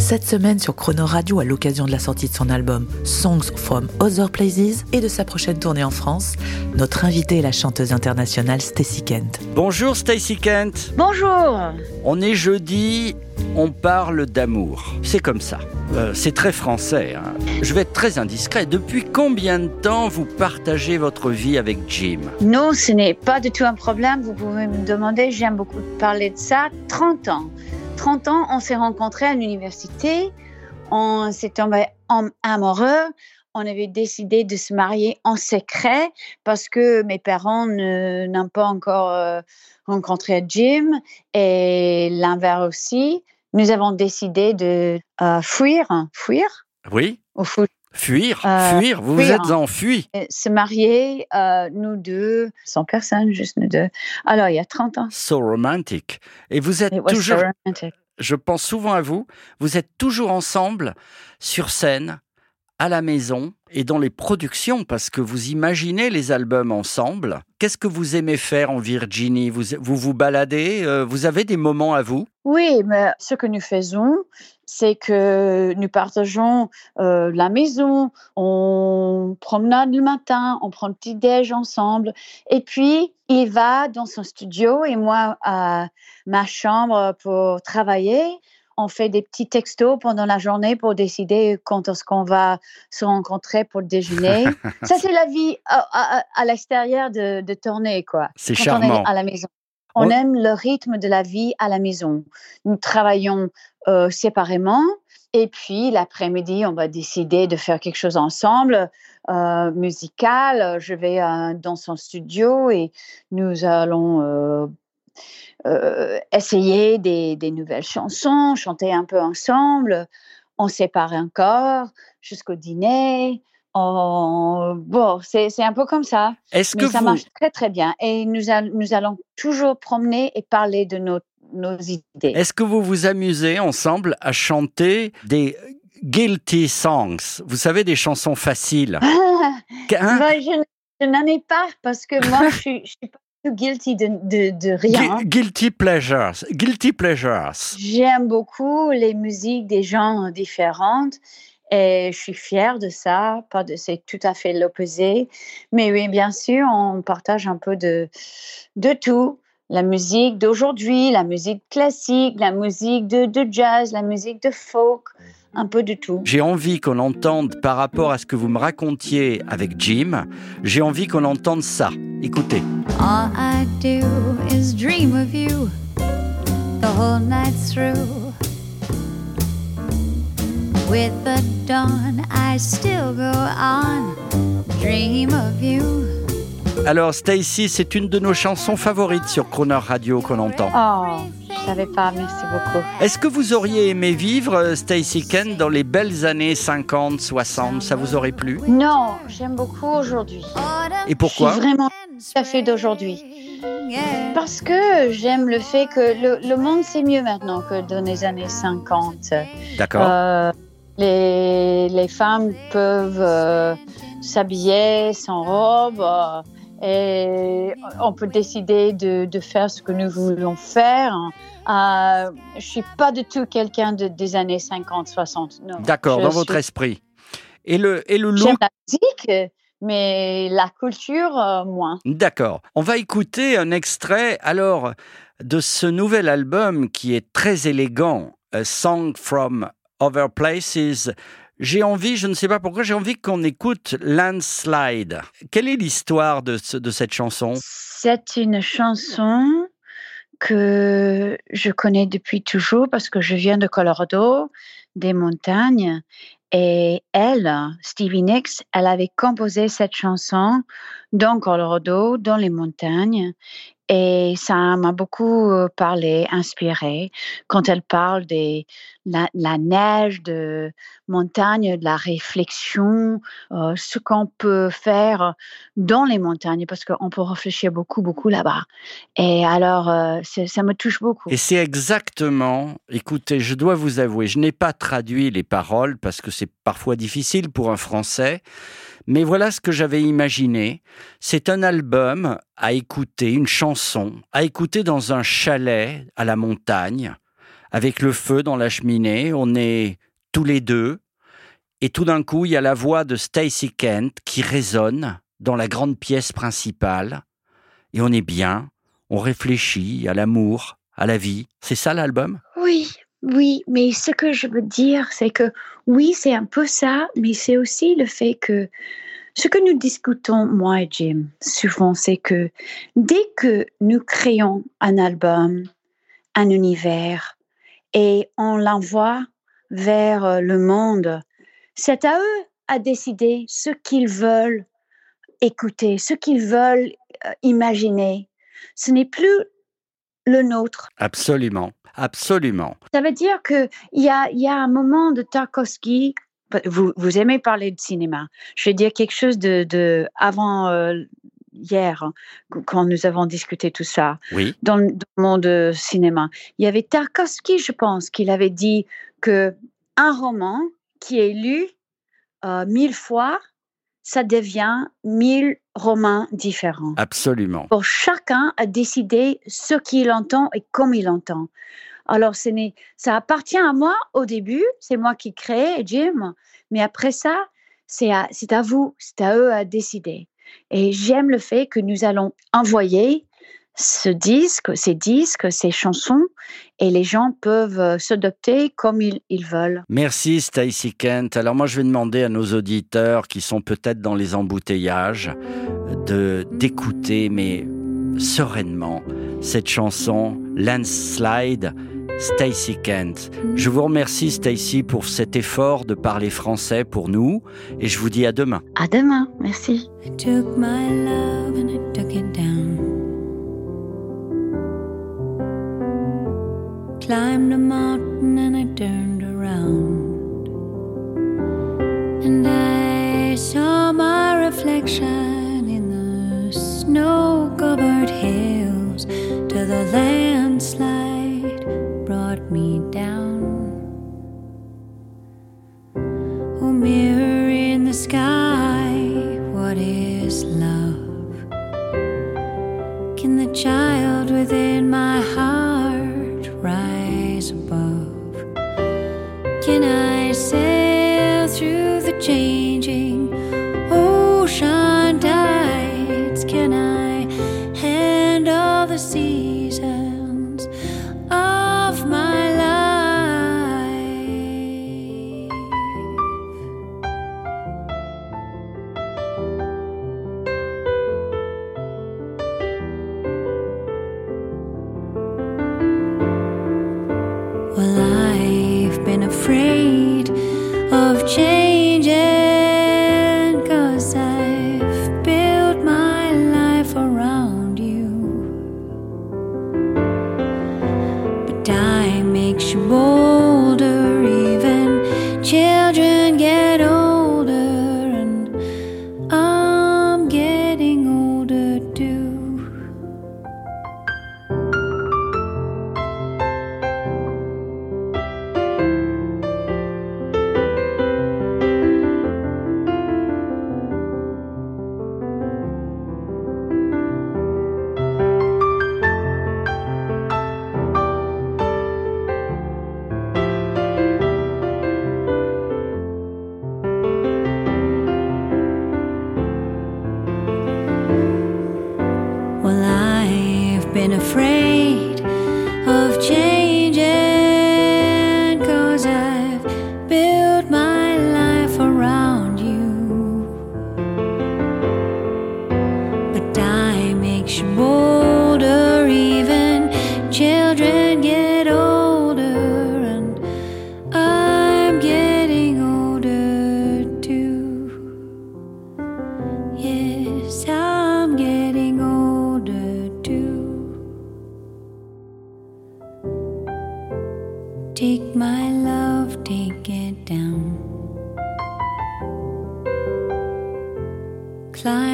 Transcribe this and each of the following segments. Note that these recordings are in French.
Cette semaine sur Chrono Radio, à l'occasion de la sortie de son album Songs from Other Places et de sa prochaine tournée en France, notre invitée est la chanteuse internationale Stacy Kent. Bonjour Stacy Kent. Bonjour. On est jeudi, on parle d'amour. C'est comme ça. Euh, c'est très français. hein. Je vais être très indiscret. Depuis combien de temps vous partagez votre vie avec Jim? Non, ce n'est pas du tout un problème. Vous pouvez me demander, j'aime beaucoup parler de ça. 30 ans. 30 ans, on s'est rencontrés à l'université. On s'est tombé amoureux. On avait décidé de se marier en secret parce que mes parents n'ont pas encore euh, rencontré Jim et l'inverse aussi. Nous avons décidé de euh, fuir, fuir, Oui ou fu- Fuir Euh, Fuir Vous vous êtes enfui euh, se marier, euh, nous deux, sans personne, juste nous deux. Alors, il y a 30 ans. So romantic. Et vous êtes so toujours, je pense souvent à vous, vous êtes toujours ensemble sur scène, à la maison et dans les productions parce que vous imaginez les albums ensemble. Qu'est-ce que vous aimez faire en Virginie? Vous, vous baladez euh, Vous avez des moments à vous? Oui, mais ce que nous faisons, c'est que nous partageons euh, la maison, on promenade le matin, on prend le petit déj ensemble, et puis il va dans son studio et moi à ma chambre pour travailler. On fait des petits textos pendant la journée pour décider quand est-ce qu'on va se rencontrer pour le déjeuner. Ça, c'est la vie à, à- à l'extérieur de, de tournée, quoi. C'est charmant. on est à la maison. On On- aime le rythme de la vie à la maison. Nous travaillons euh, séparément et puis l'après-midi, on va décider de faire quelque chose ensemble, euh, musical. Je vais euh, dans son studio et nous allons essayer des, des nouvelles chansons, chanter un peu ensemble. On sépare encore jusqu'au dîner. On- Bon, c'est un peu comme ça. Est-ce que ça vous... marche très très bien. Et nous, all- nous allons toujours promener et parler de nos, nos idées. Est-ce que vous vous amusez ensemble à chanter des guilty songs? Vous savez, des chansons faciles. Hein Bah, je je n'en ai pas parce que moi, je suis, je suis pas guilty de, de, de rien. Gu- Guilty pleasures. Guilty pleasures. J'aime beaucoup les musiques des gens différentes et je suis fière de ça. Pas de, c'est tout à fait l'opposé. Mais oui, bien sûr, on partage un peu de, de tout. La musique d'aujourd'hui, la musique classique, la musique de, de jazz, la musique de folk, un peu de tout. J'ai envie qu'on entende par rapport à ce que vous me racontiez avec Jim, j'ai envie qu'on entende ça. Écoutez. All I do is dream of you the whole night through. With the dawn, I still go on, dream of you. Alors Stacy, c'est une de nos chansons favorites sur Croner Radio qu'on entend. Oh, je savais pas, merci beaucoup. Est-ce que vous auriez aimé vivre euh, Stacy Kent dans les belles années 50, 60 Ça vous aurait plu? Non, j'aime beaucoup aujourd'hui. Et pourquoi? Je suis vraiment à fait d'aujourd'hui. Parce que j'aime le fait que le, le monde c'est mieux maintenant que dans les années 50. D'accord. Euh, les, les femmes peuvent euh, s'habiller sans robe euh, et on peut décider de, de faire ce que nous voulons faire. Euh, je suis pas du tout quelqu'un de, des années 50, 60. Non. D'accord, dans votre esprit. Et le, et le J'aime look? la musique, mais la culture, euh, moins. D'accord. On va écouter un extrait alors de ce nouvel album qui est très élégant, A Song from Other Places. J'ai envie, je ne sais pas pourquoi, j'ai envie qu'on écoute Landslide. Quelle est l'histoire de, ce- de cette chanson? C'est une chanson que je connais depuis toujours parce que je viens de Colorado, des montagnes. Et elle, Stevie Nicks, elle avait composé cette chanson dans Colorado, dans les montagnes. Et ça m'a beaucoup euh, parlé, inspiré, quand elle parle des, la, la neige de montagne, de la réflexion, euh, ce qu'on peut faire dans les montagnes, parce qu'on peut réfléchir beaucoup, beaucoup là-bas. Et alors, euh, ça me touche beaucoup. Et c'est exactement, écoutez, je dois vous avouer, je n'ai pas traduit les paroles parce que c'est parfois difficile pour un Français, mais voilà ce que j'avais imaginé. C'est un album à écouter, une chanson, à écouter dans un chalet à la montagne, avec le feu dans la cheminée, on est tous les deux, et tout d'un coup, il y a la voix de Stacy Kent qui résonne dans la grande pièce principale, et on est bien, on réfléchit à l'amour, à la vie. C'est ça l'album? Oui, oui, mais ce que je veux dire, c'est que oui, c'est un peu ça, mais c'est aussi le fait que ce que nous discutons, moi et Jim, souvent, c'est que dès que nous créons un album, un univers, et on l'envoie vers euh, le monde, c'est à eux à décider ce qu'ils veulent écouter, ce qu'ils veulent euh, imaginer. Ce n'est plus le nôtre. Absolument, absolument. Ça veut dire qu'il y a, y a un moment de Tarkovsky. Vous, vous aimez parler de cinéma. Je vais dire quelque chose de, de avant euh, hier, hein, quand nous avons discuté tout ça, Oui, dans, le- monde euh, cinéma. Il y avait Tarkovsky, je pense, qu'il avait dit que un roman qui est lu euh, mille fois, ça devient mille romans différents absolument. pour chacun à décider ce qu'il entend et comme il entend. Alors, ce ça appartient à moi au début, c'est moi qui crée, Jim, mais après ça, c'est à, c'est à vous, c'est à eux à décider. Et j'aime le fait que nous allons envoyer ce disque, ces disques, ces chansons, et les gens peuvent euh, s'adopter comme ils, ils veulent. Merci Stacy Kent. Alors moi je vais demander à nos auditeurs qui sont peut-être dans les embouteillages de d'écouter mais sereinement cette chanson Landslide Stacy Kent. Je vous remercie Stacy pour cet effort de parler français pour nous et je vous dis à demain. À demain, merci. I took my love and I took it down. Climbed a mountain and I turned around. And I saw my reflection in the snow covered hills till the landslide sail through the changing Time makes you bold. Been afraid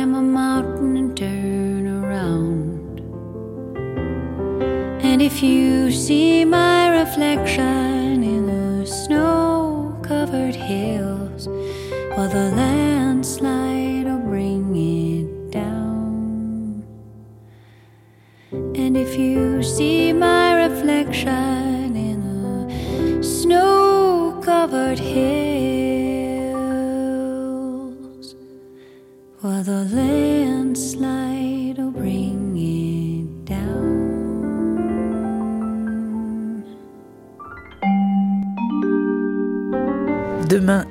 Climb a mountain and turn around. And if you see my reflection in the snow covered hills, well, the landslide will bring it down. And if you see my reflection in the snow covered hills,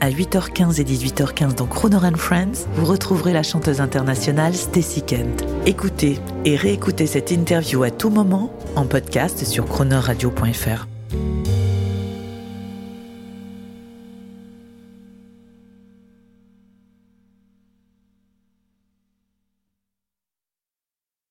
à 8h15 et 18h15 dans Croner and Friends, vous retrouverez la chanteuse internationale Stacy Kent. Écoutez et réécoutez cette interview à tout moment en podcast sur cronerradio.fr.